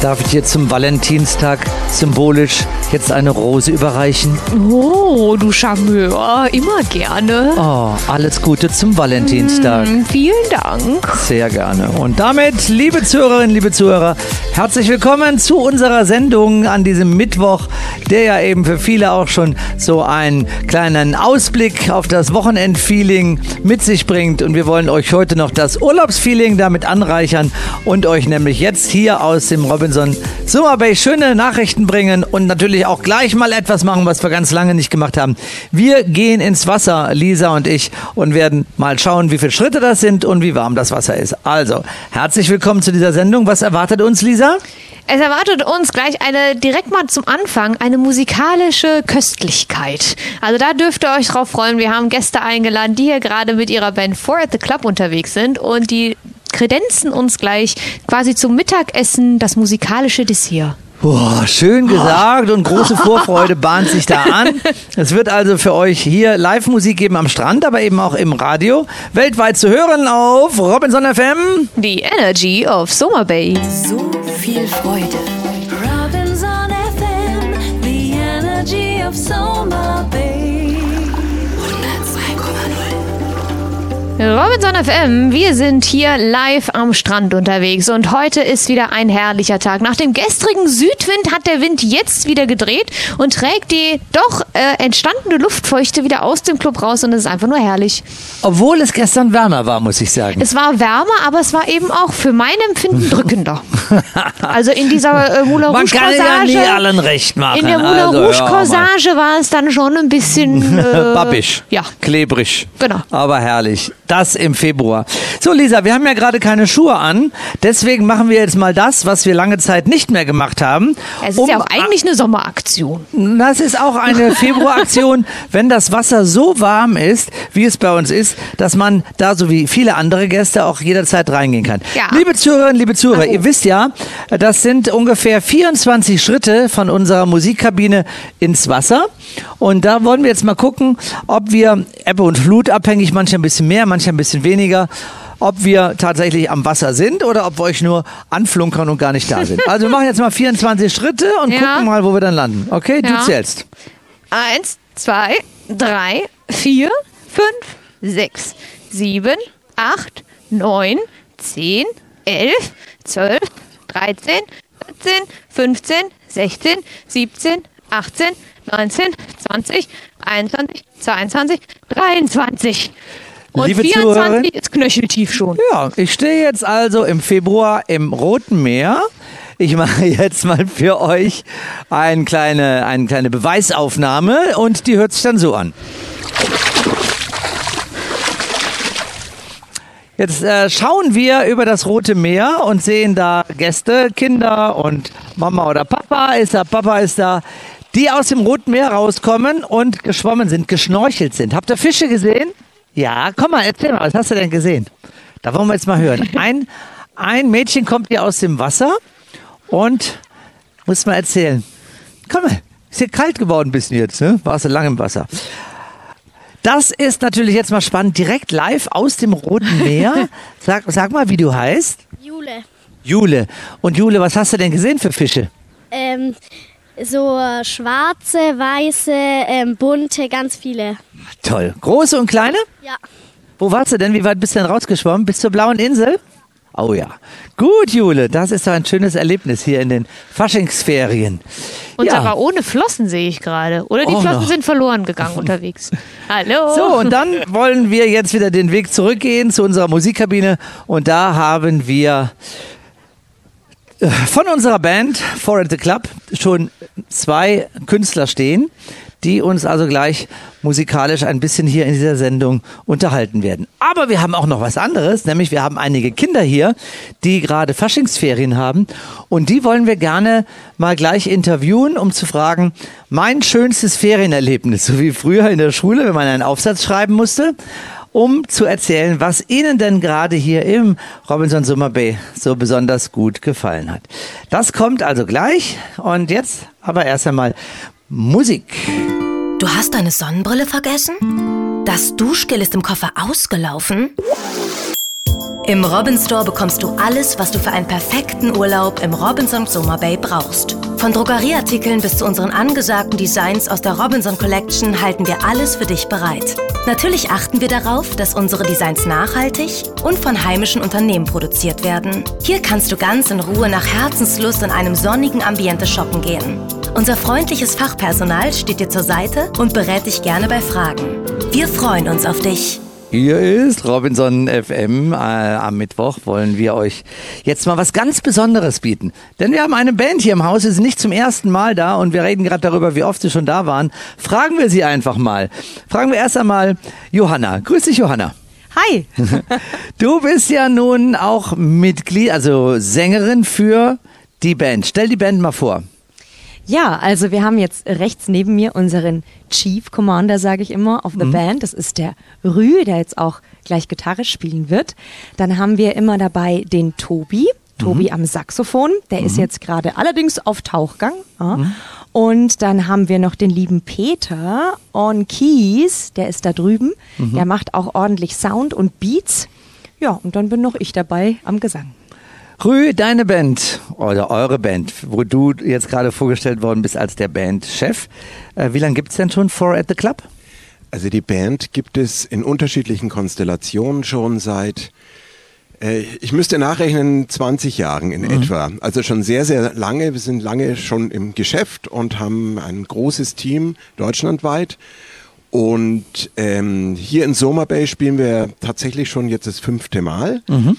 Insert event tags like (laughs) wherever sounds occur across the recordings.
darf ich dir zum Valentinstag symbolisch jetzt eine Rose überreichen? Oh, du Charmeur, immer gerne. Oh, alles Gute zum Valentinstag. Mm, vielen Dank. Sehr gerne. Und damit, liebe Zuhörerinnen, liebe Zuhörer, herzlich willkommen zu unserer Sendung an diesem Mittwoch, der ja eben für viele auch schon so einen kleinen Ausblick auf das Wochenendfeeling mit sich bringt. Und wir wollen euch heute noch das Urlaubsfeeling damit anreichern und euch nämlich jetzt hier aus dem Robinson Summer Bay schöne Nachrichten bringen und natürlich auch gleich mal etwas machen, was wir ganz lange nicht gemacht haben. Wir gehen ins Wasser, Lisa und ich, und werden mal schauen, wie viele Schritte das sind und wie warm das Wasser ist. Also, herzlich willkommen zu dieser Sendung. Was erwartet uns, Lisa? Es erwartet uns gleich eine, direkt mal zum Anfang, eine musikalische Köstlichkeit. Also da dürft ihr euch drauf freuen. Wir haben Gäste eingeladen, die hier gerade mit ihrer Band Four at the Club unterwegs sind und die kredenzen uns gleich quasi zum Mittagessen das musikalische Dessert. Boah, schön gesagt und große (laughs) Vorfreude bahnt sich da an. Es wird also für euch hier Live-Musik geben am Strand, aber eben auch im Radio. Weltweit zu hören auf Robinson FM. Die Energy of Summer Bay. So viel Freude. Robinson FM, the energy of Summer Bay. Robinson FM, wir sind hier live am Strand unterwegs und heute ist wieder ein herrlicher Tag. Nach dem gestrigen Südwind hat der Wind jetzt wieder gedreht und trägt die doch äh, entstandene Luftfeuchte wieder aus dem Club raus und es ist einfach nur herrlich. Obwohl es gestern wärmer war, muss ich sagen. Es war wärmer, aber es war eben auch für mein Empfinden (laughs) drückender. Also in dieser äh, Moulin Man Rouge kann ja nie Corsage. allen recht machen. In der Moulin also, Rouge. Corsage war es dann schon ein bisschen (laughs) äh, Babbisch. Ja. Klebrig. Genau. Aber herrlich. Das im Februar. So, Lisa, wir haben ja gerade keine Schuhe an. Deswegen machen wir jetzt mal das, was wir lange Zeit nicht mehr gemacht haben. Es ist um ja auch eigentlich eine Sommeraktion. Das ist auch eine (laughs) Februaraktion, wenn das Wasser so warm ist, wie es bei uns ist, dass man da so wie viele andere Gäste auch jederzeit reingehen kann. Ja. Liebe Zuhörerinnen, liebe Zuhörer, ihr wisst ja, das sind ungefähr 24 Schritte von unserer Musikkabine ins Wasser. Und da wollen wir jetzt mal gucken, ob wir Ebbe und Flut abhängig, manche ein bisschen mehr, manche ein bisschen weniger, ob wir tatsächlich am Wasser sind oder ob wir euch nur anflunkern und gar nicht da sind. (laughs) Also wir machen jetzt mal 24 Schritte und Ja. gucken mal, wo wir dann landen. Okay, du Ja. zählst. Eins, zwei, drei, vier, fünf, sechs, sieben, acht, neun, zehn, elf, zwölf, dreizehn, vierzehn, fünfzehn, sechzehn, siebzehn, achtzehn, neunzehn, zwanzig, einundzwanzig, zweiundzwanzig, dreiundzwanzig. Und Liebe 24 Zuhörerin. ist knöcheltief schon. Ja, ich stehe jetzt also im Februar im Roten Meer. Ich mache (laughs) jetzt mal für euch eine kleine, eine kleine Beweisaufnahme und die hört sich dann so an. Jetzt äh, schauen wir über das Rote Meer und sehen da Gäste, Kinder und Mama oder Papa ist da, Papa ist da, die aus dem Roten Meer rauskommen und geschwommen sind, geschnorchelt sind. Habt ihr Fische gesehen? Ja, komm mal, erzähl mal, was hast du denn gesehen? Da wollen wir jetzt mal hören. (laughs) Ein, ein Mädchen kommt hier aus dem Wasser und muss mal erzählen. Komm mal, ist hier kalt geworden ein bisschen jetzt, ne? Warst du lange im Wasser. Das ist natürlich jetzt mal spannend, direkt live aus dem Roten Meer. (laughs) Sag, sag mal, wie du heißt. Jule. Jule. Und Jule, was hast du denn gesehen für Fische? Ähm, so äh, schwarze, weiße, ähm, bunte, ganz viele. Toll. Große und kleine? Ja. Wo warst du denn? Wie weit bist du denn rausgeschwommen? Bis zur blauen Insel? Oh ja. Gut, Jule, das ist doch ein schönes Erlebnis hier in den Faschingsferien. Und ja. sogar ohne Flossen sehe ich gerade. Oder die Oh, Flossen noch. sind verloren gegangen (laughs) unterwegs. Hallo. So, und dann wollen wir jetzt wieder den Weg zurückgehen zu unserer Musikkabine. Und da haben wir von unserer Band For at the Club schon zwei Künstler stehen, die uns also gleich musikalisch ein bisschen hier in dieser Sendung unterhalten werden. Aber wir haben auch noch was anderes, nämlich wir haben einige Kinder hier, die gerade Faschingsferien haben und die wollen wir gerne mal gleich interviewen, um zu fragen, mein schönstes Ferienerlebnis, so wie früher in der Schule, wenn man einen Aufsatz schreiben musste um zu erzählen, was Ihnen denn gerade hier im Robinson Summer Bay so besonders gut gefallen hat. Das kommt also gleich und jetzt aber erst einmal Musik. Du hast deine Sonnenbrille vergessen? Das Duschgel ist im Koffer ausgelaufen? Im Robin Store bekommst du alles, was du für einen perfekten Urlaub im Robinson Summer Bay brauchst. Von Drogerieartikeln bis zu unseren angesagten Designs aus der Robinson Collection halten wir alles für dich bereit. Natürlich achten wir darauf, dass unsere Designs nachhaltig und von heimischen Unternehmen produziert werden. Hier kannst du ganz in Ruhe nach Herzenslust in einem sonnigen Ambiente shoppen gehen. Unser freundliches Fachpersonal steht dir zur Seite und berät dich gerne bei Fragen. Wir freuen uns auf dich. Hier ist Robinson FM. Äh, am Mittwoch wollen wir euch jetzt mal was ganz Besonderes bieten. Denn wir haben eine Band hier im Haus, sie sind nicht zum ersten Mal da und wir reden gerade darüber, wie oft sie schon da waren. Fragen wir sie einfach mal. Fragen wir erst einmal Johanna. Grüß dich, Johanna. Hi. (laughs) du bist ja nun auch Mitglied, also Sängerin für die Band. Stell die Band mal vor. Ja, also wir haben jetzt rechts neben mir unseren Chief Commander, sage ich immer, of the mhm. Band. Das ist der Rü, der jetzt auch gleich Gitarre spielen wird. Dann haben wir immer dabei den Tobi. Tobi mhm. am Saxophon, der mhm. ist jetzt gerade allerdings auf Tauchgang. Ja. Mhm. Und dann haben wir noch den lieben Peter on Keys, der ist da drüben. Mhm. Der macht auch ordentlich Sound und Beats. Ja, und dann bin noch ich dabei am Gesang. Rü, deine Band oder eure Band, wo du jetzt gerade vorgestellt worden bist als der Bandchef. Äh, wie lange gibt es denn schon Four at the Club? Also die Band gibt es in unterschiedlichen Konstellationen schon seit, äh, ich müsste nachrechnen, 20 Jahren in mhm. etwa. Also schon sehr, sehr lange. Wir sind lange schon im Geschäft und haben ein großes Team deutschlandweit. Und ähm, hier in Soma Bay spielen wir tatsächlich schon jetzt das fünfte Mal. Mhm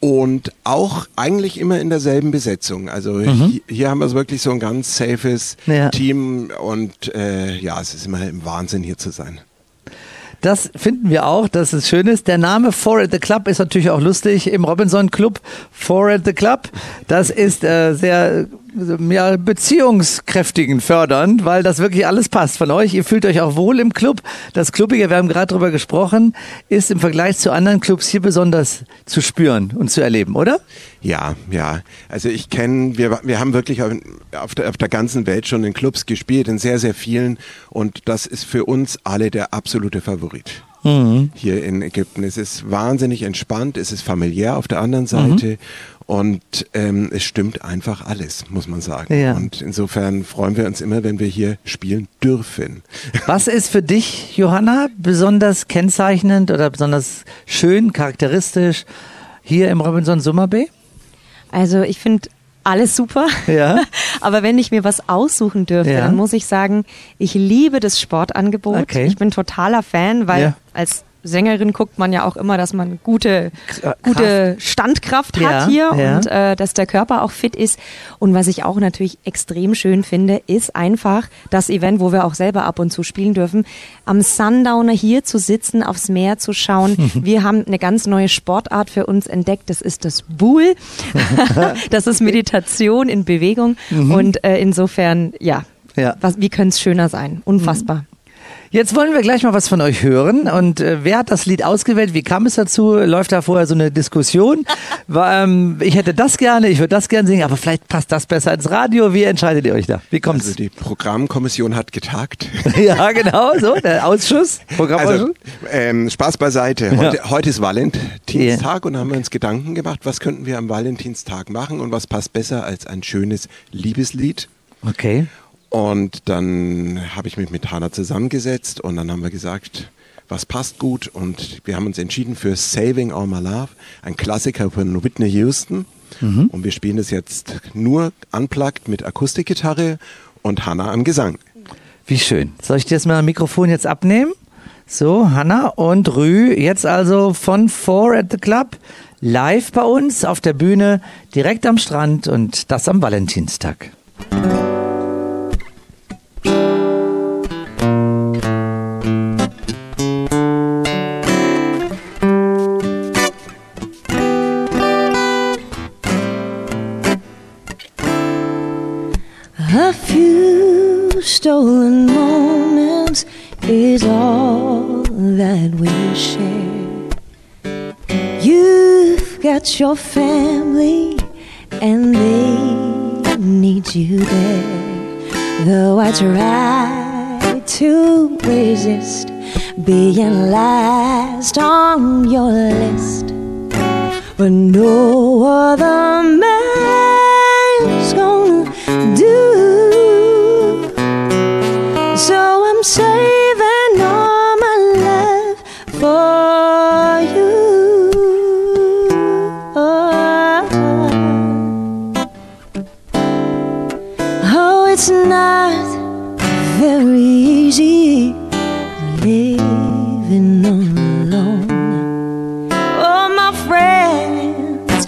und auch eigentlich immer in derselben Besetzung. Also mhm. hier, hier, haben wir wirklich so ein ganz safes ja. Team und äh, ja, es ist immer ein Wahnsinn hier zu sein. Das finden wir auch, dass es schön ist. Der Name Four at the Club ist natürlich auch lustig im Robinson Club. Four at the Club. Das ist äh, sehr ja, beziehungskräftigen fördernd, weil das wirklich alles passt von euch. Ihr fühlt euch auch wohl im Club. Das Clubige, wir haben gerade drüber gesprochen, ist im Vergleich zu anderen Clubs hier besonders zu spüren und zu erleben, oder? Ja, ja. Also ich kenne, wir, wir haben wirklich auf der, auf der ganzen Welt schon in Clubs gespielt, in sehr, sehr vielen. Und das ist für uns alle der absolute Favorit. Mhm. Hier in Ägypten. Es ist wahnsinnig entspannt, es ist familiär auf der anderen Seite mhm. Und ähm, es stimmt einfach alles, muss man sagen. Ja. Und insofern freuen wir uns immer, wenn wir hier spielen dürfen. (laughs) Was ist für dich, Johanna, besonders kennzeichnend oder besonders schön, charakteristisch hier im Robinson Summer Bay? Also ich finde alles super. Ja. (laughs) Aber wenn ich mir was aussuchen dürfte, ja. dann muss ich sagen, ich liebe das Sportangebot. Okay. Ich bin totaler Fan, weil ja. als Sängerin guckt man ja auch immer, dass man gute, gute Standkraft hat ja, hier ja. und äh, dass der Körper auch fit ist. Und was ich auch natürlich extrem schön finde, ist einfach das Event, wo wir auch selber ab und zu spielen dürfen, am Sundowner hier zu sitzen, aufs Meer zu schauen. (laughs) wir haben eine ganz neue Sportart für uns entdeckt, das ist das Buhl. (laughs) das ist Meditation in Bewegung. Mhm. Und äh, insofern, ja, ja. Was, wie könnte es schöner sein? Unfassbar. Jetzt wollen wir gleich mal was von euch hören. Und äh, wer hat das Lied ausgewählt? Wie kam es dazu? Läuft da vorher so eine Diskussion? (laughs) War, ähm, ich hätte das gerne, ich würde das gerne singen, aber vielleicht passt das besser ins Radio. Wie entscheidet ihr euch da? Wie kommt's? Also die Programmkommission hat getagt. (laughs) ja, genau, so, der Ausschuss. Also, ähm, Spaß beiseite. Heute, ja. heute ist Valentinstag yeah. und haben wir uns Gedanken gemacht, was könnten wir am Valentinstag machen und was passt besser als ein schönes Liebeslied. Okay. Und dann habe ich mich mit Hannah zusammengesetzt und dann haben wir gesagt, was passt gut und wir haben uns entschieden für Saving All My Love, ein Klassiker von Whitney Houston. Mhm. Und wir spielen es jetzt nur unplugged mit Akustikgitarre und Hannah am Gesang. Wie schön. Soll ich dir das mal Mikrofon jetzt abnehmen? So, Hannah und Rü, jetzt also von Four at the Club, live bei uns auf der Bühne, direkt am Strand und das am Valentinstag. Is all that we share. You've got your family, and they need you there. Though I try to resist being last on your list, but no other man's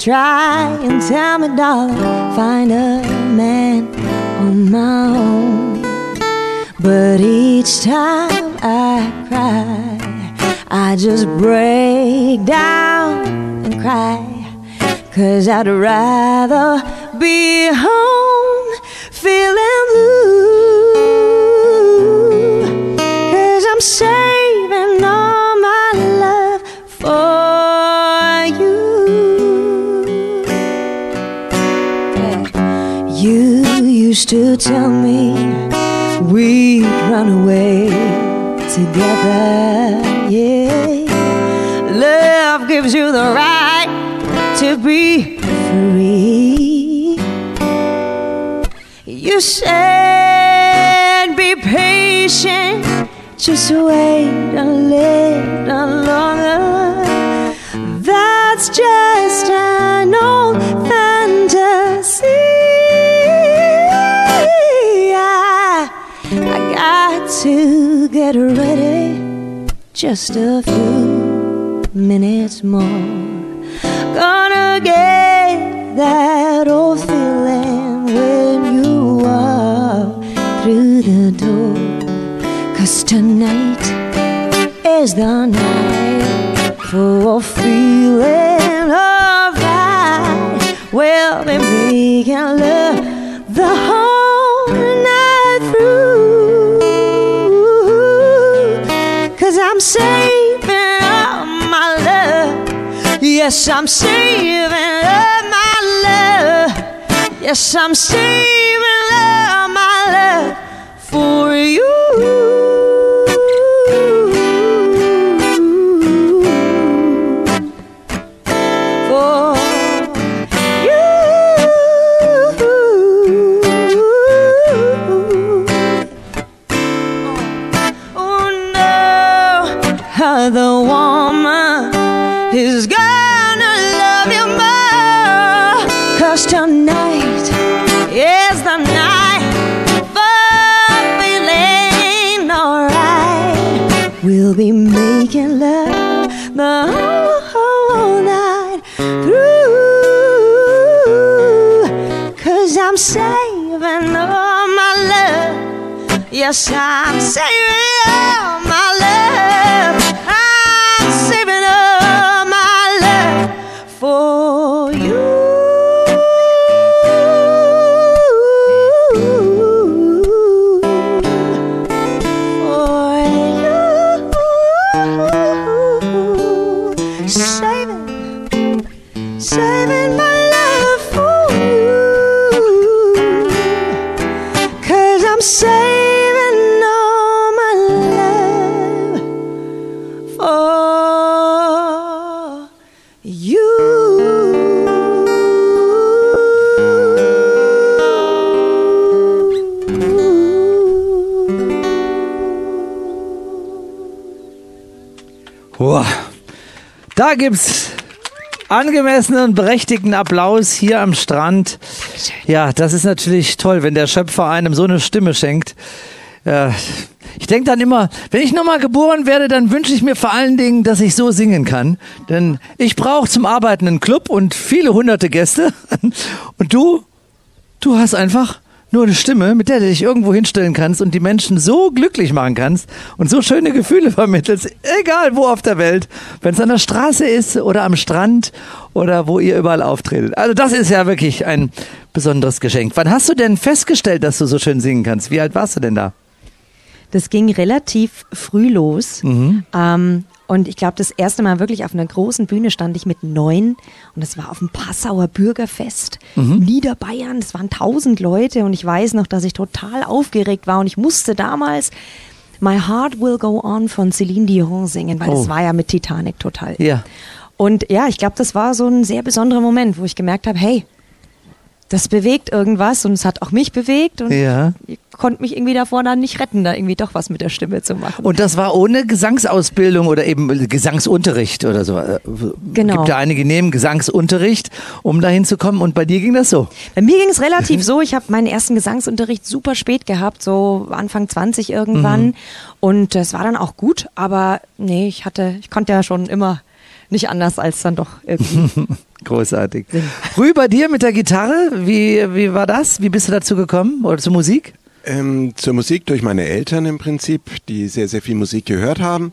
try and tell me, darling, find a man on my own. But each time I cry, I just break down and cry. Cause I'd rather be home feeling blue. Cause I'm saving used to tell me we'd run away together. Yeah, love gives you the right to be free. You said be patient, just wait a little just a few minutes more. Gonna get that old feeling when you walk through the door. Cause tonight is the night for a feeling alright. We'll be making love saving all my love. Yes, I'm saving all my love. Yes, I'm saving all my love for you. The woman is gonna love you more. Cause tonight is the night for feeling alright. We'll be making love the whole night through. Cause I'm saving all my love. Yes, I'm saving Da gibt's angemessenen und berechtigten Applaus hier am Strand. Ja, das ist natürlich toll, wenn der Schöpfer einem so eine Stimme schenkt. Äh, ich denke dann immer, wenn ich nochmal geboren werde, dann wünsche ich mir vor allen Dingen, dass ich so singen kann. Denn ich brauche zum Arbeiten einen Club und viele hunderte Gäste. (laughs) Und du, du hast einfach nur eine Stimme, mit der du dich irgendwo hinstellen kannst und die Menschen so glücklich machen kannst und so schöne Gefühle (laughs) vermittelst, egal wo auf der Welt, wenn es an der Straße ist oder am Strand oder wo ihr überall auftretet. Also das ist ja wirklich ein besonderes Geschenk. Wann hast du denn festgestellt, dass du so schön singen kannst? Wie alt warst du denn da? Das ging relativ früh los. Mhm. Ähm, und ich glaube, das erste Mal wirklich auf einer großen Bühne stand ich mit neun und das war auf dem Passauer Bürgerfest mhm. Niederbayern. Es waren tausend Leute und ich weiß noch, dass ich total aufgeregt war und ich musste damals My Heart Will Go On von Celine Dion singen, weil oh. das war ja mit Titanic total. Ja. Und ja, ich glaube, das war so ein sehr besonderer Moment, wo ich gemerkt habe, hey, das bewegt irgendwas und es hat auch mich bewegt und ja. ich konnte mich irgendwie davor dann nicht retten, da irgendwie doch was mit der Stimme zu machen. Und das war ohne Gesangsausbildung oder eben Gesangsunterricht oder so. Äh, genau. Gibt ja einige nehmen Gesangsunterricht, um dahin zu kommen und bei dir ging das so? Bei mir ging es relativ so. Ich habe meinen ersten Gesangsunterricht super spät gehabt, so Anfang 20 irgendwann mhm. und es war dann auch gut, aber nee, ich hatte, ich konnte ja schon immer nicht anders als dann doch irgendwie. (laughs) Großartig. Rü, bei dir mit der Gitarre, wie, wie war das? Wie bist du dazu gekommen oder zur Musik? Ähm, zur Musik durch meine Eltern im Prinzip, die sehr, sehr viel Musik gehört haben.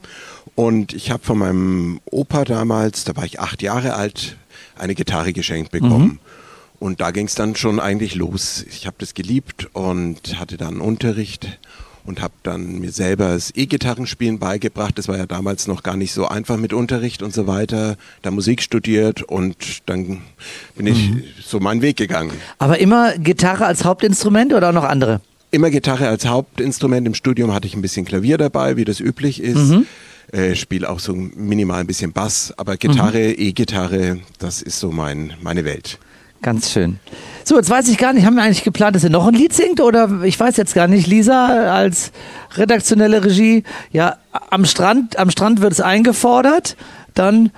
Und ich habe von meinem Opa damals, da war ich acht Jahre alt, eine Gitarre geschenkt bekommen. Mhm. Und da ging es dann schon eigentlich los. Ich habe das geliebt und hatte dann Unterricht und habe dann mir selber das E-Gitarrenspielen beigebracht. Das war ja damals noch gar nicht so einfach mit Unterricht und so weiter. Da Musik studiert und dann bin ich mhm. so meinen Weg gegangen. Aber immer Gitarre als Hauptinstrument oder auch noch andere? Immer Gitarre als Hauptinstrument. Im Studium hatte ich ein bisschen Klavier dabei, wie das üblich ist. Mhm. Äh, spiele auch so minimal ein bisschen Bass, aber Gitarre, mhm. E-Gitarre, das ist so mein, meine Welt. Ganz schön. So, jetzt weiß ich gar nicht, haben wir eigentlich geplant, dass ihr noch ein Lied singt oder ich weiß jetzt gar nicht. Lisa als redaktionelle Regie, ja, am Strand, am Strand wird es eingefordert. Dann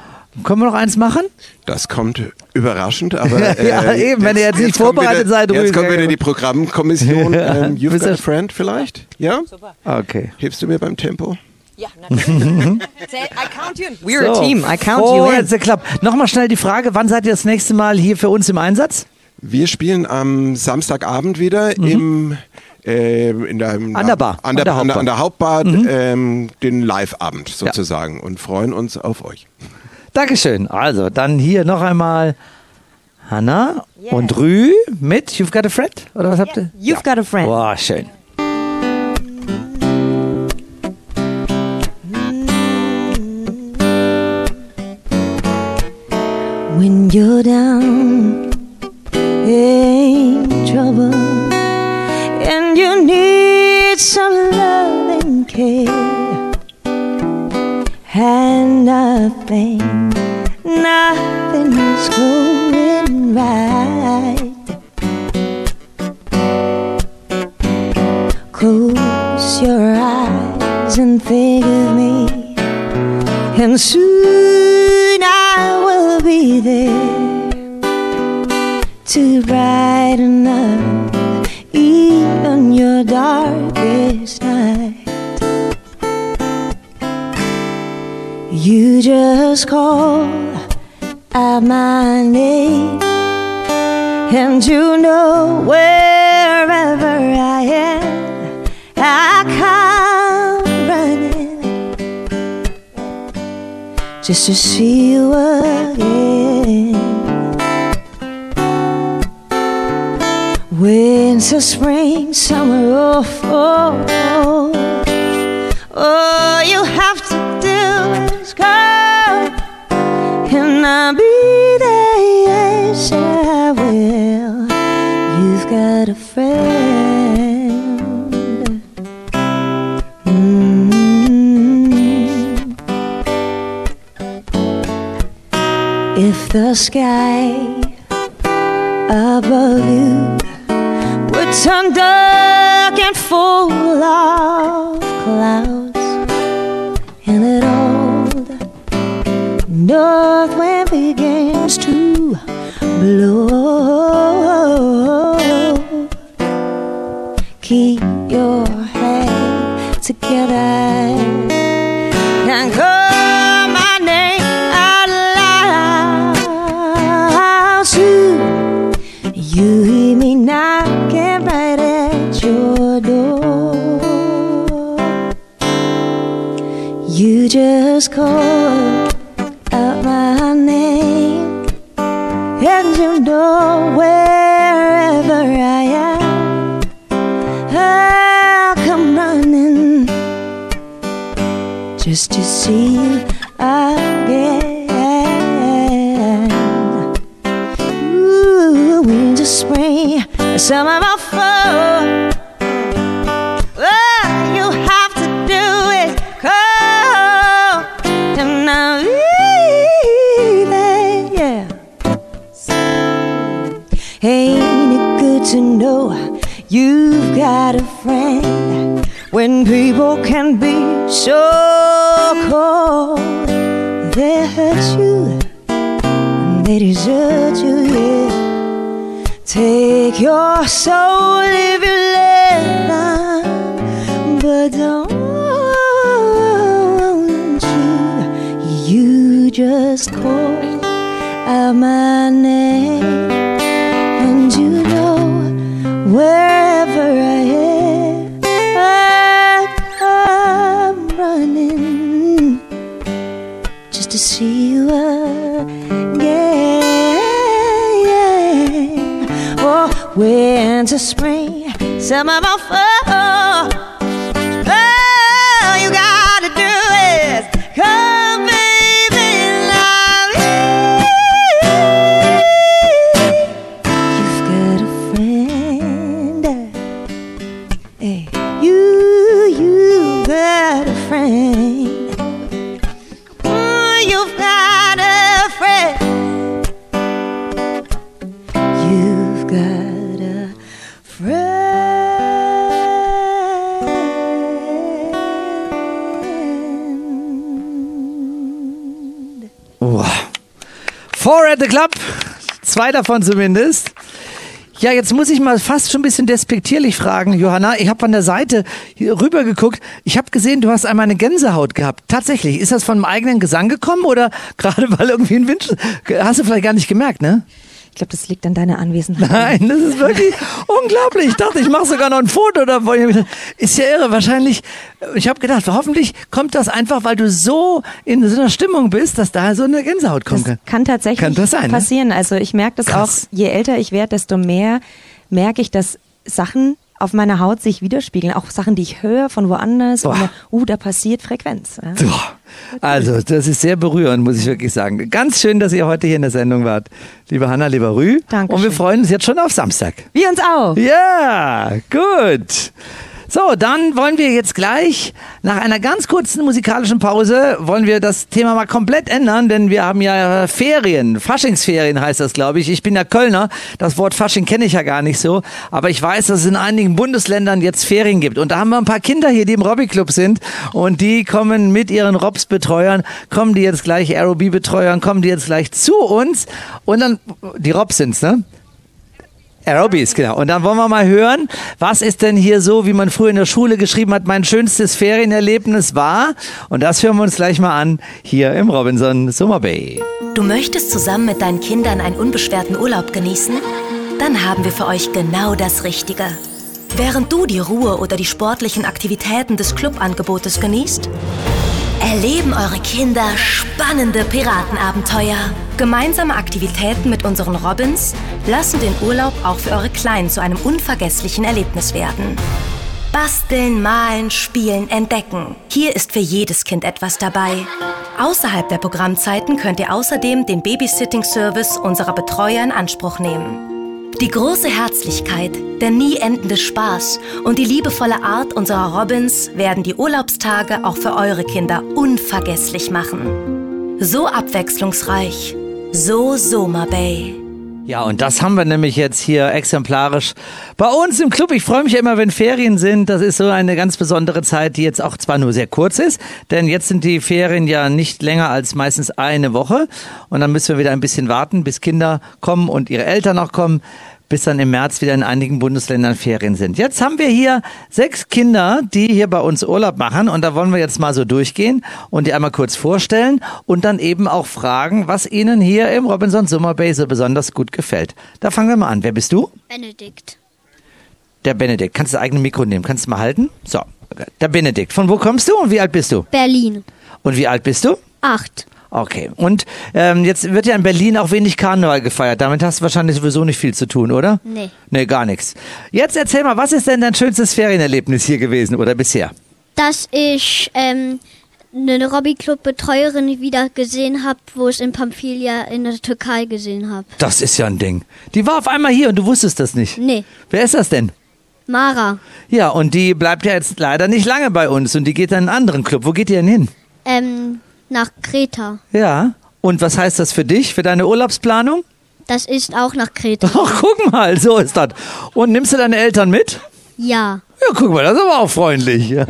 können wir noch eins machen? Das kommt überraschend, aber (laughs) äh, ja, eben, wenn ihr jetzt, jetzt nicht vorbereitet wieder, seid. Jetzt kommt wieder die Programmkommission. (laughs) ähm, You've got a friend vielleicht? Ja? Super. Okay. Hilfst du mir beim Tempo? Ja, natürlich. I count you in. We're so, a team. I count you in. Jetzt klappt. Nochmal schnell die Frage, wann seid ihr das nächste Mal hier für uns im Einsatz? Wir spielen am Samstagabend wieder mhm. im äh, in der, an der Bar. An der, an der, an der Hauptbar, mhm. ähm, den Live-Abend sozusagen ja. und freuen uns auf euch. Dankeschön. Also, dann hier noch einmal Hanna yeah. und Rü mit You've Got a Friend? Oder was habt ihr? You've ja. Got a Friend. Boah, schön. You're down. In trouble Isso as the sky above you would turn dark and full of clouds, and that old north wind begins to blow. Just called out my name, and you know wherever I am, I'll come running just to see you again. Ooh, winter, spring, summer, when people can be so cold? They hurt you, and they desert you, yeah. Take your soul if you let the Club. Zwei davon zumindest. Ja, jetzt muss ich mal fast schon ein bisschen despektierlich fragen, Johanna. Ich habe von der Seite rüber geguckt. Ich habe gesehen, du hast einmal eine Gänsehaut gehabt. Tatsächlich. Ist das von einem eigenen Gesang gekommen oder (laughs) gerade weil irgendwie ein Wind... Hast du vielleicht gar nicht gemerkt, ne? Ich glaube, das liegt an deiner Anwesenheit. Nein, das ist wirklich (laughs) unglaublich. Ich dachte, ich mache sogar noch ein Foto davon. Ist ja irre. Wahrscheinlich, ich habe gedacht, hoffentlich kommt das einfach, weil du so in so einer Stimmung bist, dass da so eine Gänsehaut kommt. Das kann tatsächlich kann das sein, ne? passieren. Ne? Also ich merke das Krass. auch, je älter ich werde, desto mehr merke ich, dass Sachen auf meiner Haut sich widerspiegeln. Auch Sachen, die ich höre von woanders. Boah. Und, uh, da passiert Frequenz. Ja. Also, das ist sehr berührend, muss ich wirklich sagen. Ganz schön, dass ihr heute hier in der Sendung wart. Liebe Hanna, lieber Rü. Danke. Und wir freuen uns jetzt schon auf Samstag. Wir uns auch. Ja, gut. So, dann wollen wir jetzt gleich nach einer ganz kurzen musikalischen Pause wollen wir das Thema mal komplett ändern, denn wir haben ja Ferien, Faschingsferien heißt das, glaube ich. Ich bin ja Kölner, das Wort Fasching kenne ich ja gar nicht so, aber ich weiß, dass es in einigen Bundesländern jetzt Ferien gibt. Und da haben wir ein paar Kinder hier, die im Robby Club sind. Und die kommen mit ihren Robs Betreuern, kommen die jetzt gleich Aerobie Betreuern, kommen die jetzt gleich zu uns. Und dann die Robs sind's, ne? Aerobies, genau. Und dann wollen wir mal hören, was ist denn hier so, wie man früher in der Schule geschrieben hat, mein schönstes Ferienerlebnis war. Und das hören wir uns gleich mal an, hier im Robinson Summer Bay. Du möchtest zusammen mit deinen Kindern einen unbeschwerten Urlaub genießen? Dann haben wir für euch genau das Richtige. Während du die Ruhe oder die sportlichen Aktivitäten des Clubangebotes genießt, erleben eure Kinder spannende Piratenabenteuer. Gemeinsame Aktivitäten mit unseren Robins lassen den Urlaub auch für eure Kleinen zu einem unvergesslichen Erlebnis werden. Basteln, malen, spielen, entdecken. Hier ist für jedes Kind etwas dabei. Außerhalb der Programmzeiten könnt ihr außerdem den Babysitting-Service unserer Betreuer in Anspruch nehmen. Die große Herzlichkeit, der nie endende Spaß und die liebevolle Art unserer Robins werden die Urlaubstage auch für eure Kinder unvergesslich machen. So abwechslungsreich, so Soma Bay. Ja, und das haben wir nämlich jetzt hier exemplarisch bei uns im Club. Ich freue mich immer, wenn Ferien sind. Das ist so eine ganz besondere Zeit, die jetzt auch zwar nur sehr kurz ist, denn jetzt sind die Ferien ja nicht länger als meistens eine Woche. Und dann müssen wir wieder ein bisschen warten, bis Kinder kommen und ihre Eltern auch kommen bis dann im März wieder in einigen Bundesländern Ferien sind. Jetzt haben wir hier sechs Kinder, die hier bei uns Urlaub machen und da wollen wir jetzt mal so durchgehen und die einmal kurz vorstellen und dann eben auch fragen, was ihnen hier im Robinson Summer Bay so besonders gut gefällt. Da fangen wir mal an. Wer bist du? Benedikt. Der Benedikt. Kannst du das eigene Mikro nehmen? Kannst du mal halten? So. Der Benedikt. Von wo kommst du und wie alt bist du? Berlin. Und wie alt bist du? Acht. Okay. Und ähm, jetzt wird ja in Berlin auch wenig Karneval gefeiert. Damit hast du wahrscheinlich sowieso nicht viel zu tun, oder? Nee. Nee, gar nichts. Jetzt erzähl mal, was ist denn dein schönstes Ferienerlebnis hier gewesen oder bisher? Dass ich ähm, eine Robby-Club-Betreuerin wieder gesehen habe, wo ich in Pamphylia in der Türkei gesehen habe. Das ist ja ein Ding. Die war auf einmal hier und du wusstest das nicht. Nee. Wer ist das denn? Mara. Ja, und die bleibt ja jetzt leider nicht lange bei uns und die geht in einen anderen Club. Wo geht die denn hin? Ähm, nach Kreta. Ja. Und was heißt das für dich, für deine Urlaubsplanung? Das ist auch nach Kreta. (laughs) Ach, guck mal, so ist das. Und nimmst du deine Eltern mit? Ja. Ja, guck mal, das ist aber auch freundlich. (laughs)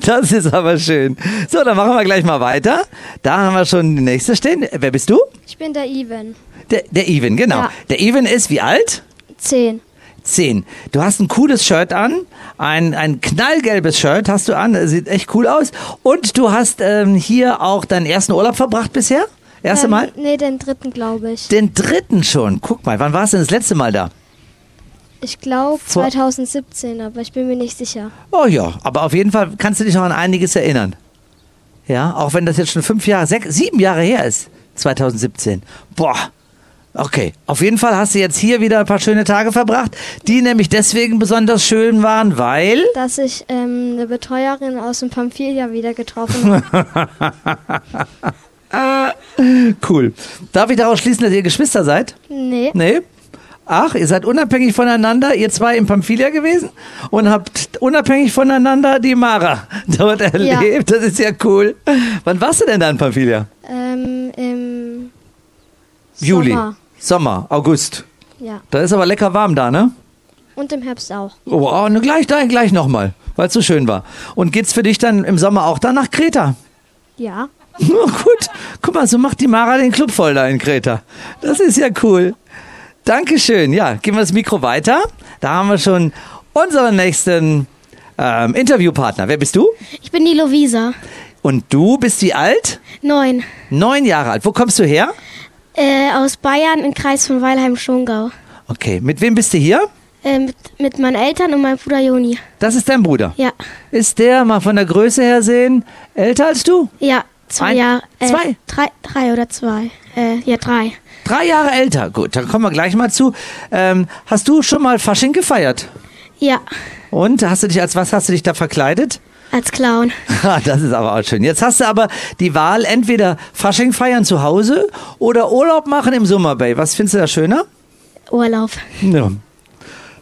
Das ist aber schön. So, dann machen wir gleich mal weiter. Da haben wir schon die nächste stehen. Wer bist du? Ich bin der Ivan. Der, der Ivan, genau. Ja. Der Ivan ist wie alt? Zehn. Zehn. Du hast ein cooles Shirt an, ein, ein knallgelbes Shirt hast du an, sieht echt cool aus. Und du hast ähm, hier auch deinen ersten Urlaub verbracht bisher? Erste ähm, Mal? Nee, den dritten, glaube ich. Den dritten schon. Guck mal, wann warst du denn das letzte Mal da? Ich glaube Vor- 2017, aber ich bin mir nicht sicher. Oh ja, aber auf jeden Fall kannst du dich noch an einiges erinnern. Ja, auch wenn das jetzt schon fünf Jahre, sechs, sieben Jahre her ist, 2017. Boah. Okay, auf jeden Fall hast du jetzt hier wieder ein paar schöne Tage verbracht, die nämlich deswegen besonders schön waren, weil... (laughs) Dass ich ähm, eine Betreuerin aus dem Pamphylia wieder getroffen habe. (laughs) Cool. Darf ich daraus schließen, dass ihr Geschwister seid? nee. Nee? Ach, ihr seid unabhängig voneinander, ihr zwei im Pamphylia gewesen und habt unabhängig voneinander die Mara (laughs) dort erlebt. Das ist ja cool. Wann warst du denn da in Pamphylia? Ähm, Im Juli. Sommer. Sommer, August. Ja. Da ist aber lecker warm da, ne? Und im Herbst auch. Oh, oh ne, gleich da, gleich nochmal, weil es so schön war. Und geht's für dich dann im Sommer auch da nach Kreta? Ja. (laughs) Oh, gut. Guck mal, so macht die Mara den Club voll da in Kreta. Das ist ja cool. Dankeschön. Ja, geben wir das Mikro weiter. Da haben wir schon unseren nächsten ähm, Interviewpartner. Wer bist du? Ich bin die Lovisa. Und du bist wie alt? Neun. Neun Jahre alt. Wo kommst du her? Äh, aus Bayern im Kreis von Weilheim-Schongau. Okay, mit wem bist du hier? Äh, mit, mit meinen Eltern und meinem Bruder Joni. Das ist dein Bruder. Ja. Ist der mal von der Größe her sehen älter als du? Ja, zwei Jahre. Äh, zwei? Drei, drei oder zwei. Äh, ja, drei. Drei Jahre älter. Gut, dann kommen wir gleich mal zu. Ähm, hast du schon mal Fasching gefeiert? Ja, Und hast du dich als was hast du dich da verkleidet? Als Clown. Das ist aber auch schön. Jetzt hast du aber die Wahl, entweder Fasching feiern zu Hause oder Urlaub machen im Summerbay. Was findest du da schöner? Urlaub. Ja.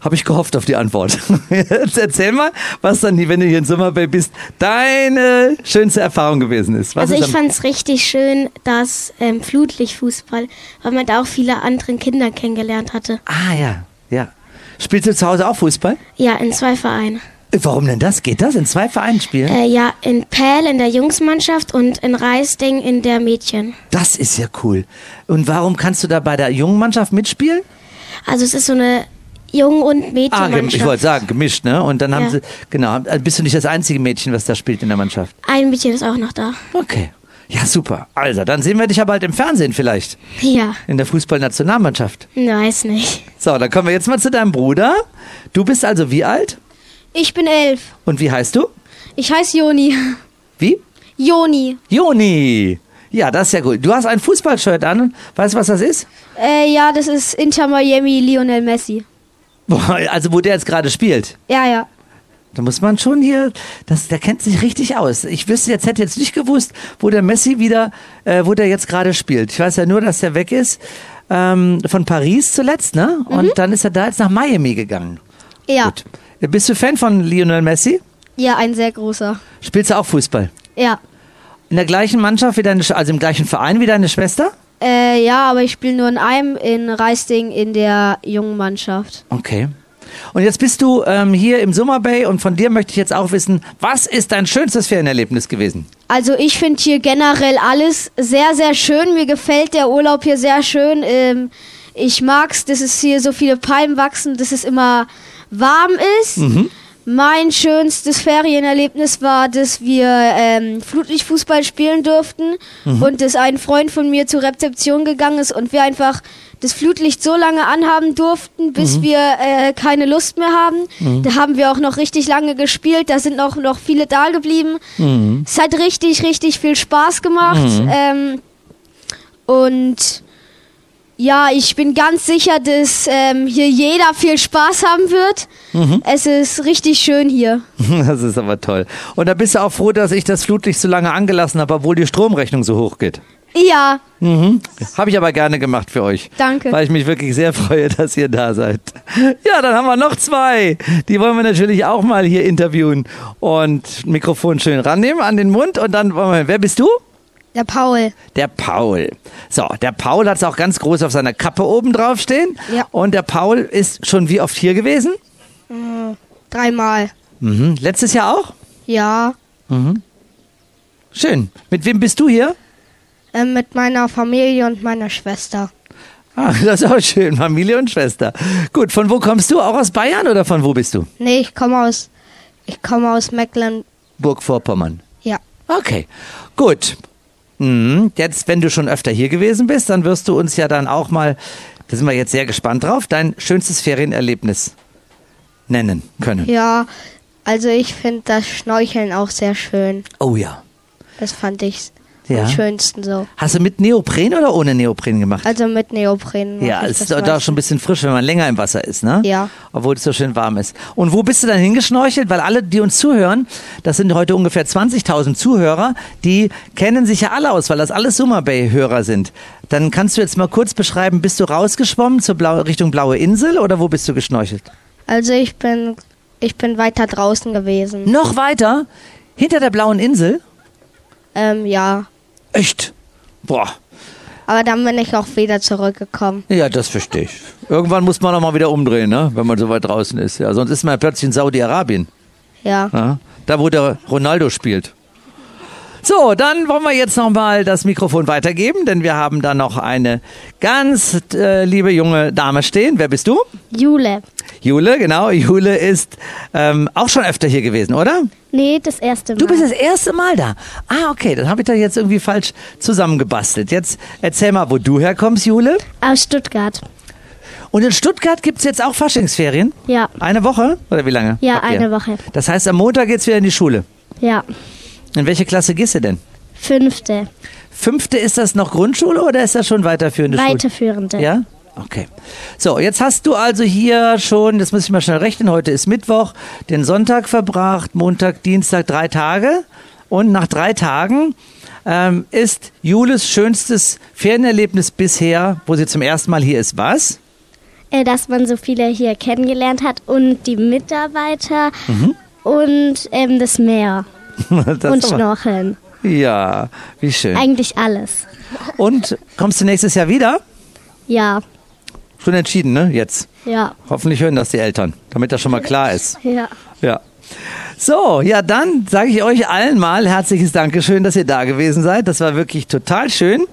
Habe ich gehofft auf die Antwort. (laughs) Jetzt erzähl mal, was dann, wenn du hier in Summerbay bist, deine schönste Erfahrung gewesen ist. Was also ich fand es richtig schön, dass ähm, Flutlichtfußball, weil man da auch viele andere Kinder kennengelernt hatte. Ah ja, ja. Spielst du zu Hause auch Fußball? Ja, in zwei Vereinen. Warum denn das? Geht das? In zwei Vereinen spielen? Äh, ja, in Pähl in der Jungsmannschaft und in Reisding in der Mädchen. Das ist ja cool. Und warum kannst du da bei der jungen Mannschaft mitspielen? Also es ist so eine Jungen- und Ah, Mädchenmannschaft. ich wollte sagen, gemischt, ne? Und dann haben Ja. sie, genau, also bist du nicht das einzige Mädchen, was da spielt in der Mannschaft? Ein Mädchen ist auch noch da. Okay. Ja, super. Also, dann sehen wir dich ja bald im Fernsehen vielleicht. Ja, In der Fußballnationalmannschaft. weiß nicht. So, dann kommen wir jetzt mal zu deinem Bruder. Du bist also wie alt? Ich bin elf. Und wie heißt du? Ich heiße Joni. Wie? Joni. Joni. Ja, das ist ja gut. Du hast ein Fußballshirt an. Weißt du, was das ist? Äh, ja, das ist Inter Miami Lionel Messi. Boah, Also, wo der jetzt gerade spielt. Ja, ja. Da muss man schon hier, das, der kennt sich richtig aus. Ich wüsste jetzt, hätte jetzt nicht gewusst, wo der Messi wieder, äh, wo der jetzt gerade spielt. Ich weiß ja nur, dass der weg ist ähm, von Paris zuletzt, ne? Und dann ist er da jetzt nach Miami gegangen. Ja. Gut. Bist du Fan von Lionel Messi? Ja, ein sehr großer. Spielst du auch Fußball? Ja. In der gleichen Mannschaft wie deine, also im gleichen Verein wie deine Schwester? Äh, ja, aber ich spiele nur in einem in Reisding in der jungen Mannschaft. Okay. Und jetzt bist du ähm, hier im Summer Bay und von dir möchte ich jetzt auch wissen, was ist dein schönstes Ferienerlebnis gewesen? Also ich finde hier generell alles sehr, sehr schön. Mir gefällt der Urlaub hier sehr schön. Ähm, ich mag's, dass es hier so viele Palmen wachsen, dass es immer warm ist. Mein schönstes Ferienerlebnis war, dass wir ähm, Flutlichtfußball spielen durften und dass ein Freund von mir zur Rezeption gegangen ist und wir einfach das Flutlicht so lange anhaben durften, bis mhm. wir äh, keine Lust mehr haben. Mhm. Da haben wir auch noch richtig lange gespielt. Da sind auch noch viele da geblieben. Mhm. Es hat richtig, richtig viel Spaß gemacht. Mhm. Ähm, und ja, ich bin ganz sicher, dass ähm, hier jeder viel Spaß haben wird. Mhm. Es ist richtig schön hier. (laughs) Das ist aber toll. Und da bist du auch froh, dass ich das Flutlicht so lange angelassen habe, obwohl die Stromrechnung so hoch geht. Ja. Mhm. Habe ich aber gerne gemacht für euch. Danke. Weil ich mich wirklich sehr (laughs) freue, dass ihr da seid. Ja, dann haben wir noch zwei. Die wollen wir natürlich auch mal hier interviewen. Und Mikrofon schön rannehmen an den Mund. Und dann wollen wir, wer bist du? Der Paul. Der Paul. So, der Paul hat es auch ganz groß auf seiner Kappe oben drauf stehen. Ja. Und der Paul ist schon wie oft hier gewesen? Mhm. Dreimal. Mhm. Letztes Jahr auch? Ja. Mhm. Schön. Mit wem bist du hier? Äh, mit meiner Familie und meiner Schwester. Ah, (laughs) das ist auch schön. Familie und Schwester. Gut, von wo kommst du? Auch aus Bayern oder von wo bist du? Nee, ich komme aus, ich komme aus Mecklenburg-Vorpommern. Ja. Okay, gut. Mhm. Jetzt, wenn du schon öfter hier gewesen bist, dann wirst du uns ja dann auch mal, da sind wir jetzt sehr gespannt drauf, dein schönstes Ferienerlebnis nennen können. Ja, also ich finde das Schnorcheln auch sehr schön. Oh ja. Das fand ich ja. am schönsten so. Hast du mit Neopren oder ohne Neopren gemacht? Also mit Neopren. Ja, es ist da schon ein bisschen frisch, wenn man länger im Wasser ist, ne? Ja. Obwohl es so schön warm ist. Und wo bist du dann hingeschnorchelt? Weil alle, die uns zuhören, das sind heute ungefähr 20.000 Zuhörer, die kennen sich ja alle aus, weil das alles Summer Bay-Hörer sind. Dann kannst du jetzt mal kurz beschreiben, bist du rausgeschwommen zur Blau Richtung Blaue Insel oder wo bist du geschnorchelt? Also ich bin, ich bin weiter draußen gewesen. Noch weiter? Hinter der Blauen Insel? Ähm, ja. Echt? Boah. Aber dann bin ich auch wieder zurückgekommen. Ja, das verstehe ich. Irgendwann muss man auch mal wieder umdrehen, ne? wenn man so weit draußen ist. Ja, sonst ist man ja plötzlich in Saudi-Arabien. Ja. ja. Da, wo der Ronaldo spielt. So, dann wollen wir jetzt nochmal das Mikrofon weitergeben, denn wir haben da noch eine ganz äh, liebe junge Dame stehen. Wer bist du? Jule. Jule, genau. Jule ist ähm, auch schon öfter hier gewesen, oder? Nee, das erste Mal. Du bist das erste Mal da. Ah, okay, dann habe ich da jetzt irgendwie falsch zusammengebastelt. Jetzt erzähl mal, wo du herkommst, Jule. Aus Stuttgart. Und in Stuttgart gibt es jetzt auch Faschingsferien? Ja. Eine Woche? Oder wie lange? Ja, eine Woche. Das heißt, am Montag geht's wieder in die Schule? Ja. In welche Klasse gehst du denn? Fünfte. Fünfte, ist das noch Grundschule oder ist das schon weiterführende Schule? Weiterführende. Ja? Okay. So, jetzt hast du also hier schon, das muss ich mal schnell rechnen, heute ist Mittwoch, den Sonntag verbracht, Montag, Dienstag, drei Tage. Und nach drei Tagen ähm, ist Jules schönstes Ferienerlebnis bisher, wo sie zum ersten Mal hier ist, was? Äh, dass man so viele hier kennengelernt hat und die Mitarbeiter mhm. und ähm, das Meer. (laughs) das und Schnorcheln. Ja, wie schön. Eigentlich alles. Und kommst du nächstes Jahr wieder? Ja. Schon entschieden, ne? Jetzt. Ja. Hoffentlich hören das die Eltern, damit das schon mal klar ist. Ja. Ja. So, ja, dann sage ich euch allen mal herzliches Dankeschön, dass ihr da gewesen seid. Das war wirklich total schön.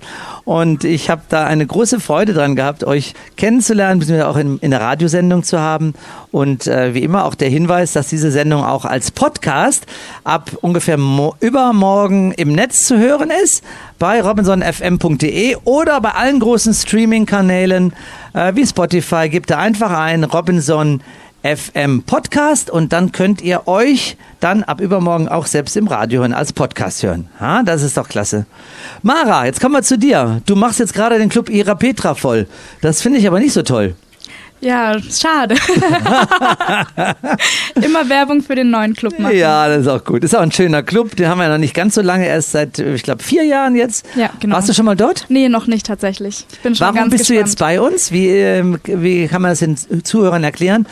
Und ich habe da eine große Freude dran gehabt, euch kennenzulernen, beziehungsweise auch in, in der Radiosendung zu haben. Und äh, wie immer auch der Hinweis, dass diese Sendung auch als Podcast ab ungefähr übermorgen im Netz zu hören ist, bei robinsonfm.de oder bei allen großen Streaming-Kanälen äh, wie Spotify. Gebt da einfach ein Robinson FM Podcast und dann könnt ihr euch dann ab übermorgen auch selbst im Radio hören, als Podcast hören. Ha, das ist doch klasse. Mara, jetzt kommen wir zu dir. Du machst jetzt gerade den Club Ira Petra voll. Das finde ich aber nicht so toll. Ja, schade. (laughs) Immer Werbung für den neuen Club machen. Ja, das ist auch gut. Ist auch ein schöner Club. Den haben wir noch nicht ganz so lange, erst seit, ich glaube, vier Jahren jetzt. Ja, genau. Warst du schon mal dort? Nee, noch nicht tatsächlich. Ich bin schon Warum ganz bist gespannt. du jetzt bei uns? Wie, ähm, wie kann man das den Zuhörern erklären?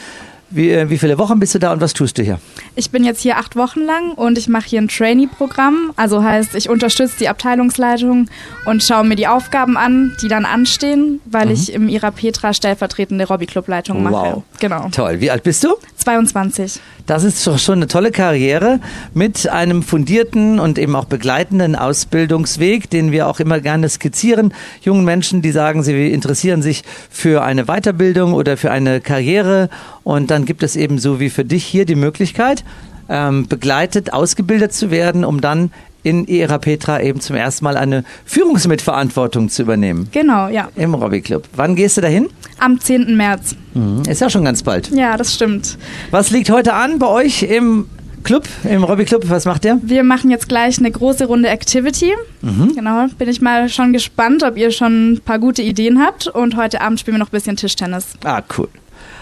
Wie, äh, wie viele Wochen bist du da und was tust du hier? Ich bin jetzt hier acht Wochen lang und ich mache hier ein Trainee-Programm. Also heißt, ich unterstütze die Abteilungsleitung und schaue mir die Aufgaben an, die dann anstehen, weil mhm. ich im Ira Petra stellvertretende Robby-Club-Leitung mache. Wow. Genau. Toll. Wie alt bist du? 22. Das ist schon eine tolle Karriere mit einem fundierten und eben auch begleitenden Ausbildungsweg, den wir auch immer gerne skizzieren. Jungen Menschen, die sagen, sie interessieren sich für eine Weiterbildung oder für eine Karriere und dann gibt es eben so wie für dich hier die Möglichkeit, ähm, begleitet, ausgebildet zu werden, um dann in ihrer Petra eben zum ersten Mal eine Führungsmitverantwortung zu übernehmen. Genau, ja. Im Robby Club. Wann gehst du dahin? Am 10. März. Mhm. Ist ja schon ganz bald. Ja, das stimmt. Was liegt heute an bei euch im Club, im Robby Club? Was macht ihr? Wir machen jetzt gleich eine große Runde Activity. Mhm. Genau, bin ich mal schon gespannt, ob ihr schon ein paar gute Ideen habt. Und heute Abend spielen wir noch ein bisschen Tischtennis. Ah, cool.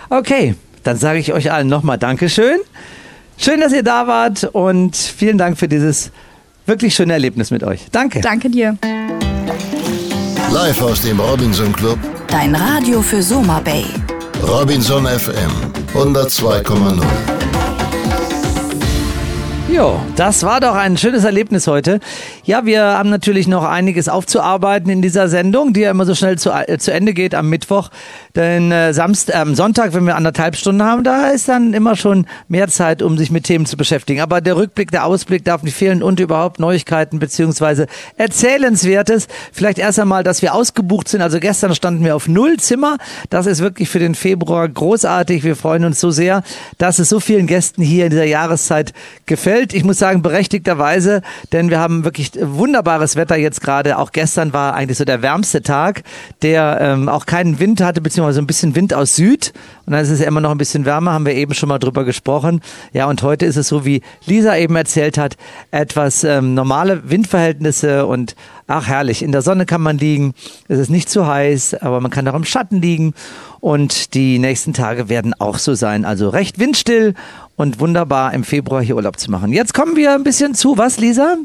Okay, dann sage ich euch allen nochmal Dankeschön. Schön, dass ihr da wart und vielen Dank für dieses wirklich schöne Erlebnis mit euch. Danke. Danke dir. Live aus dem Robinson Club. Dein Radio für Soma Bay. Robinson FM 102,0. Jo, das war doch ein schönes Erlebnis heute. Ja, wir haben natürlich noch einiges aufzuarbeiten in dieser Sendung, die ja immer so schnell zu, äh, zu Ende geht am Mittwoch. Denn äh, Samstag, äh, Sonntag, wenn wir anderthalb Stunden haben, da ist dann immer schon mehr Zeit, um sich mit Themen zu beschäftigen. Aber der Rückblick, der Ausblick darf nicht fehlen und überhaupt Neuigkeiten beziehungsweise Erzählenswertes. Vielleicht erst einmal, dass wir ausgebucht sind. Also gestern standen wir auf null Zimmer. Das ist wirklich für den Februar großartig. Wir freuen uns so sehr, dass es so vielen Gästen hier in dieser Jahreszeit gefällt gefällt. Ich muss sagen, berechtigterweise, denn wir haben wirklich wunderbares Wetter jetzt gerade. Auch gestern war eigentlich so der wärmste Tag, der ähm, auch keinen Wind hatte, beziehungsweise ein bisschen Wind aus Süd. Und dann ist es immer noch ein bisschen wärmer, haben wir eben schon mal drüber gesprochen. Ja, und heute ist es so, wie Lisa eben erzählt hat, etwas ähm, normale Windverhältnisse und ach herrlich, in der Sonne kann man liegen. Es ist nicht zu heiß, aber man kann auch im Schatten liegen. Und die nächsten Tage werden auch so sein. Also recht windstill und wunderbar im Februar hier Urlaub zu machen. Jetzt kommen wir ein bisschen zu, was, Lisa?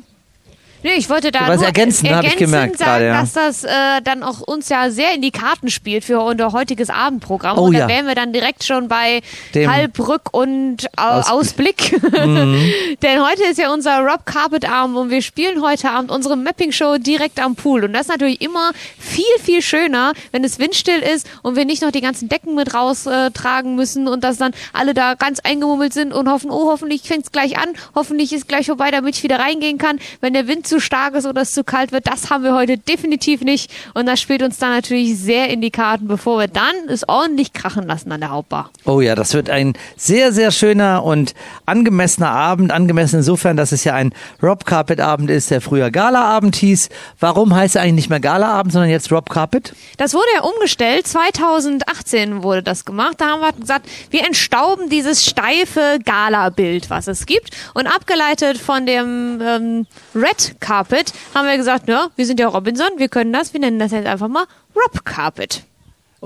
Nee, ich wollte da was ergänzen, habe ich gemerkt sagen, gerade, ja. dass das äh, dann auch uns ja sehr in die Karten spielt für unser heutiges Abendprogramm. Oh, und da ja. wären wir dann direkt schon bei Dem Halbrück und Au Ausblick. Ausblick. (laughs) (laughs) Mhm. Denn heute ist ja unser Rob Carpet Abend und wir spielen heute Abend unsere Mapping Show direkt am Pool. Und das ist natürlich immer viel, viel schöner, wenn es windstill ist und wir nicht noch die ganzen Decken mit raustragen äh, müssen und dass dann alle da ganz eingemummelt sind und hoffen, oh, hoffentlich fängt es gleich an, hoffentlich ist gleich vorbei, damit ich wieder reingehen kann. Wenn der Wind zu stark ist oder es zu kalt wird, das haben wir heute definitiv nicht. Und das spielt uns dann natürlich sehr in die Karten, bevor wir dann es ordentlich krachen lassen an der Hauptbar. Oh ja, das wird ein sehr, sehr schöner und angemessener Abend. Angemessen insofern, dass es ja ein Rob Carpet Abend ist, der früher Gala Abend hieß. Warum heißt er eigentlich nicht mehr Gala Abend, sondern jetzt Rob Carpet? Das wurde ja umgestellt. 2018 wurde das gemacht. Da haben wir gesagt, wir entstauben dieses steife Gala-Bild, was es gibt. Und abgeleitet von dem ähm, Red Carpet haben wir gesagt, ja, wir sind ja Robinson, wir können das, wir nennen das jetzt einfach mal Rob Carpet.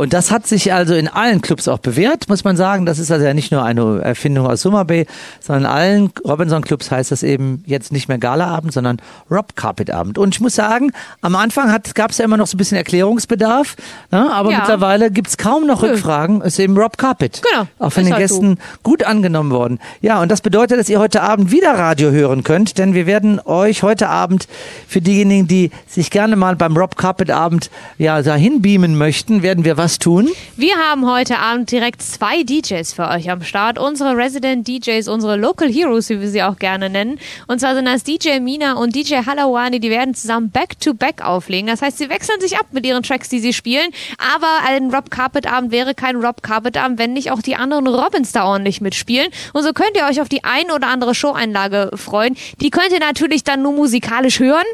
Und das hat sich also in allen Clubs auch bewährt, muss man sagen. Das ist also ja nicht nur eine Erfindung aus Summer Bay, sondern in allen Robinson-Clubs heißt das eben jetzt nicht mehr Gala-Abend, sondern Rob Carpet-Abend. Und ich muss sagen, am Anfang gab es ja immer noch so ein bisschen Erklärungsbedarf, ne? aber Ja. mittlerweile gibt es kaum noch Nö. Es ist eben Rob Carpet. Genau, Auch von den halt Gästen gut angenommen worden. Ja, und das bedeutet, dass ihr heute Abend wieder Radio hören könnt, denn wir werden euch heute Abend für diejenigen, die sich gerne mal beim Rob Carpet Abend ja dahin beamen möchten, werden wir was tun. Wir haben heute Abend direkt zwei DJs für euch am Start. Unsere Resident DJs, unsere Local Heroes, wie wir sie auch gerne nennen. Und zwar sind das DJ Mina und DJ Halawani. Die werden zusammen Back-to-Back auflegen. Das heißt, sie wechseln sich ab mit ihren Tracks, die sie spielen. Aber ein Rob Carpet Abend wäre kein Rob Carpet Abend, wenn nicht auch die anderen Robins da ordentlich mitspielen. Und so könnt ihr euch auf die ein oder andere Show-Einlage freuen. Die könnt ihr natürlich dann nur musikalisch hören.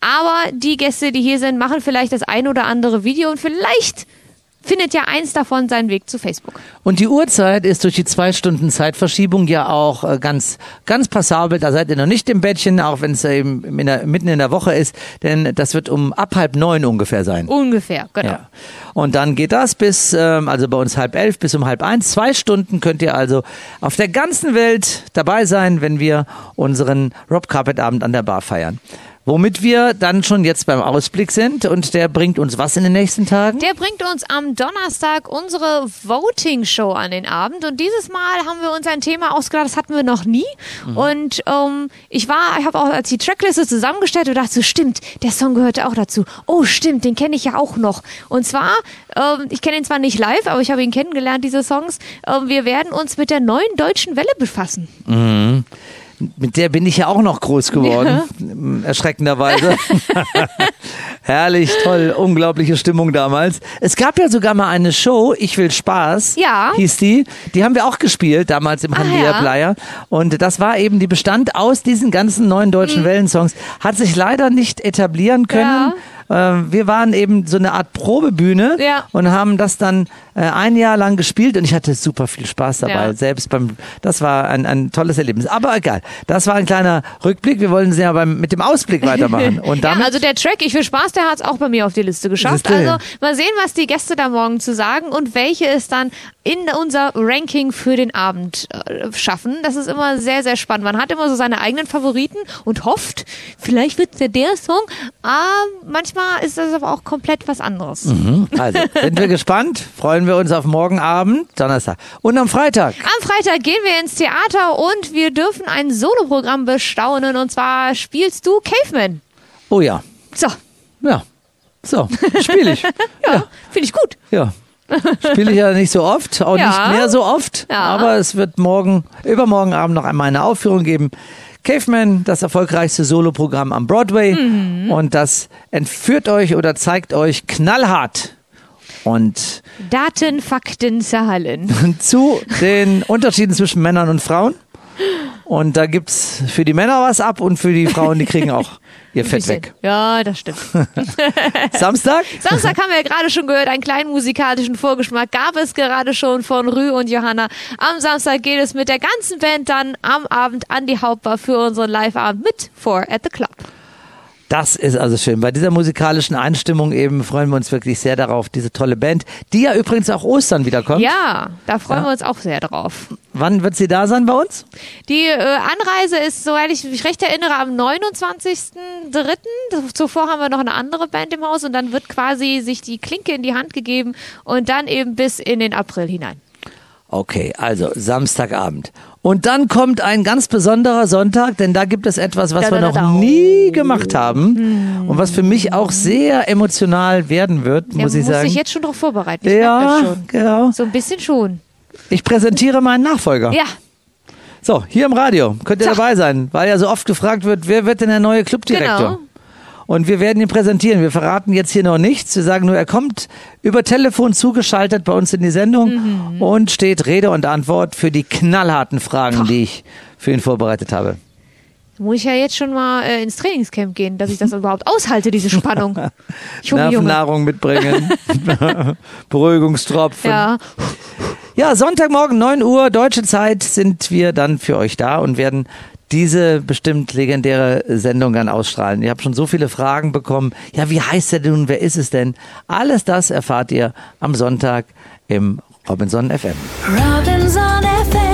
Aber die Gäste, die hier sind, machen vielleicht das ein oder andere Video und vielleicht findet ja eins davon seinen Weg zu Facebook. Und die Uhrzeit ist durch die zwei Stunden Zeitverschiebung ja auch äh, ganz, ganz passabel. Da seid ihr noch nicht im Bettchen, auch wenn es eben in der, mitten in der Woche ist, denn das wird um ab halb neun ungefähr sein. Ungefähr, genau. Ja. Und dann geht das bis, ähm, also bei uns halb elf bis um halb eins. Zwei Stunden könnt ihr also auf der ganzen Welt dabei sein, wenn wir unseren Rob Carpet Abend an der Bar feiern. Womit wir dann schon jetzt beim Ausblick sind und der bringt uns was in den nächsten Tagen? Der bringt uns am Donnerstag unsere Voting Show an den Abend und dieses Mal haben wir uns ein Thema ausgedacht, das hatten wir noch nie. Und ähm, ich war, ich habe auch als die Trackliste zusammengestellt und dachte so, stimmt, der Song gehörte auch dazu. Oh, stimmt, den kenne ich ja auch noch. Und zwar, ähm, ich kenne ihn zwar nicht live, aber ich habe ihn kennengelernt, diese Songs. Ähm, wir werden uns mit der neuen deutschen Welle befassen. Mhm. Mit der bin ich ja auch noch groß geworden, erschreckenderweise. (laughs) Herrlich, toll, unglaubliche Stimmung damals. Es gab ja sogar mal eine Show, Ich will Spaß, ja. hieß die. Die haben wir auch gespielt, damals im Handia ah, Player. Und das war eben, die bestand aus diesen ganzen neuen deutschen mhm. Wellensongs. Hat sich leider nicht etablieren können. Ja wir waren eben so eine Art Probebühne ja. und haben das dann äh, ein Jahr lang gespielt und ich hatte super viel Spaß dabei. Ja. Selbst beim, das war ein, ein tolles Erlebnis. Aber egal, das war ein kleiner Rückblick. Wir wollen ja beim, mit dem Ausblick weitermachen. (laughs) Und damit ja, also der Track, ich will Spaß, der hat es auch bei mir auf die Liste geschafft. Also mal sehen, was die Gäste da morgen zu sagen und welche es dann in unser Ranking für den Abend äh, schaffen. Das ist immer sehr, sehr spannend. Man hat immer so seine eigenen Favoriten und hofft, vielleicht wird es ja der Song. Ah, manchmal ist das aber auch komplett was anderes. Mhm. Also, sind wir (laughs) gespannt. Freuen wir uns auf morgen Abend, Donnerstag. Und am Freitag. Am Freitag gehen wir ins Theater und wir dürfen ein Soloprogramm bestaunen. Und zwar spielst du Caveman. Oh ja. So. Ja. So, spiele ich. (laughs) ja, ja. finde ich gut. Ja. Spiele ich ja nicht so oft, auch ja. nicht mehr so oft. Ja. Aber es wird morgen, übermorgen Abend noch einmal eine Aufführung geben. Caveman, das erfolgreichste Soloprogramm am Broadway. Mhm. Und das entführt euch oder zeigt euch knallhart. Und Daten, Fakten, Zahlen. (laughs) Zu den Unterschieden zwischen Männern und Frauen. Und da gibt es für die Männer was ab und für die Frauen, die kriegen auch ihr Fett weg. Ja, das stimmt. (laughs) Samstag? Samstag haben wir ja gerade schon gehört, einen kleinen musikalischen Vorgeschmack gab es gerade schon von Rü und Johanna. Am Samstag geht es mit der ganzen Band dann am Abend an die Hauptbar für unseren Live-Abend mit Four at the Club. Das ist also schön. Bei dieser musikalischen Einstimmung eben freuen wir uns wirklich sehr darauf, diese tolle Band, die ja übrigens auch Ostern wiederkommt. Ja, da freuen ja. wir uns auch sehr drauf. Wann wird sie da sein bei uns? Die äh, Anreise ist, soweit ich mich recht erinnere, am 29.03. Zuvor haben wir noch eine andere Band im Haus und dann wird quasi sich die Klinke in die Hand gegeben und dann eben bis in den April hinein. Okay, also Samstagabend. Und dann kommt ein ganz besonderer Sonntag, denn da gibt es etwas, was da, wir da, da, noch nie gemacht haben hm. und was für mich auch sehr emotional werden wird, muss ja, ich muss sagen. Muss ich jetzt schon darauf vorbereiten. Ich ja, genau. So ein bisschen schon. Ich präsentiere meinen Nachfolger. Ja. So, hier im Radio könnt ihr so. dabei sein, weil ja so oft gefragt wird, wer wird denn der neue Clubdirektor? Genau. Und wir werden ihn präsentieren. Wir verraten jetzt hier noch nichts. Wir sagen nur, er kommt über Telefon zugeschaltet bei uns in die Sendung mhm. und steht Rede und Antwort für die knallharten Fragen, die ich für ihn vorbereitet habe. Muss ich ja jetzt schon mal äh, ins Trainingscamp gehen, dass ich das überhaupt aushalte, diese Spannung. (laughs) Nervennahrung mitbringen, (laughs) Beruhigungstropfen. Ja. ja, Sonntagmorgen 9 Uhr deutsche Zeit sind wir dann für euch da und werden diese bestimmt legendäre Sendung dann ausstrahlen. Ihr habt schon so viele Fragen bekommen. Ja, wie heißt der denn? Wer ist es denn? Alles das erfahrt ihr am Sonntag im Robinson FM. Robinson FM.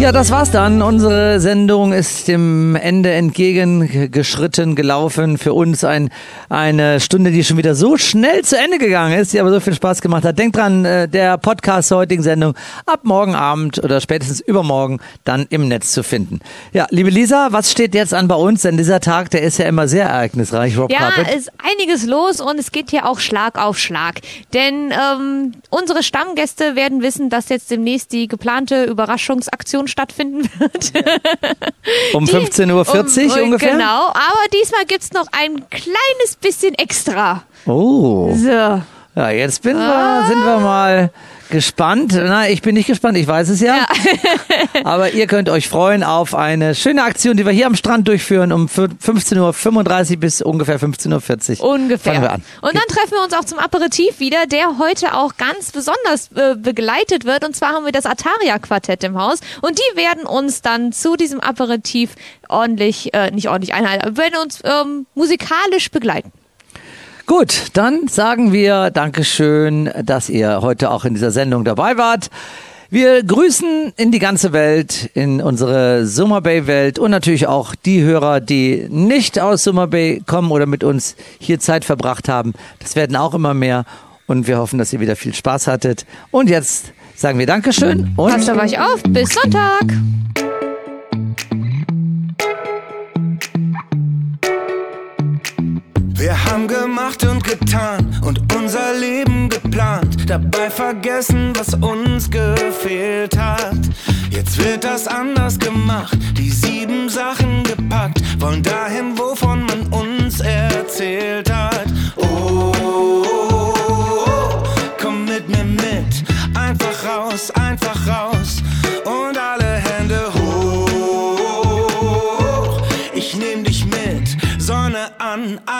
Ja, das war's dann. Unsere Sendung ist dem Ende entgegengeschritten, gelaufen. Für uns ein, eine Stunde, die schon wieder so schnell zu Ende gegangen ist, die aber so viel Spaß gemacht hat. Denkt dran, äh, der Podcast zur heutigen Sendung ab morgen Abend oder spätestens übermorgen dann im Netz zu finden. Ja, liebe Lisa, was steht jetzt an bei uns? Denn dieser Tag, der ist ja immer sehr ereignisreich. Rob ja, Carpet. ist einiges los und es geht hier auch Schlag auf Schlag. Denn ähm, unsere Stammgäste werden wissen, dass jetzt demnächst die geplante Überraschungsaktion stattfinden wird. (laughs) um 15.40 Uhr um, ungefähr? Genau, aber diesmal gibt es noch ein kleines bisschen extra. Oh. So. Ja, jetzt bin ah. wir, sind wir mal gespannt. Na, ich bin nicht gespannt, ich weiß es ja. ja. (laughs) Aber ihr könnt euch freuen auf eine schöne Aktion, die wir hier am Strand durchführen um 15.35 Uhr bis ungefähr 15.40 Uhr. Ungefähr. Fangen wir an. Und dann treffen wir uns auch zum Aperitif wieder, der heute auch ganz besonders äh, begleitet wird. Und zwar haben wir das Ataria-Quartett im Haus. Und die werden uns dann zu diesem Aperitif ordentlich, äh, nicht ordentlich einhalten, werden uns ähm, musikalisch begleiten. Gut, dann sagen wir Dankeschön, dass ihr heute auch in dieser Sendung dabei wart. Wir grüßen in die ganze Welt, in unsere Summer Bay Welt und natürlich auch die Hörer, die nicht aus Summer Bay kommen oder mit uns hier Zeit verbracht haben. Das werden auch immer mehr und wir hoffen, dass ihr wieder viel Spaß hattet. Und jetzt sagen wir Dankeschön und passt auf euch auf. Bis Sonntag. Wir haben gemacht und getan und unser Leben geplant. Dabei vergessen, was uns gefehlt hat. Jetzt wird das anders gemacht, die sieben Sachen gepackt, wollen dahin, wovon man uns erzählt hat. Oh, komm mit mir mit, einfach raus, einfach raus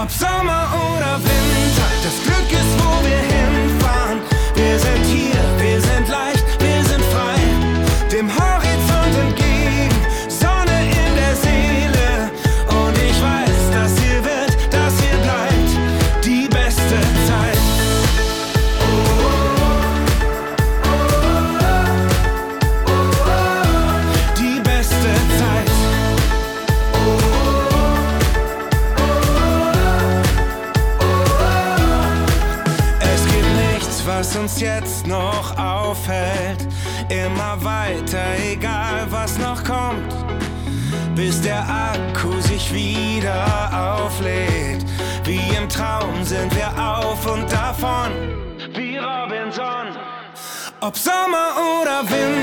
Ob Sommer oder Winter,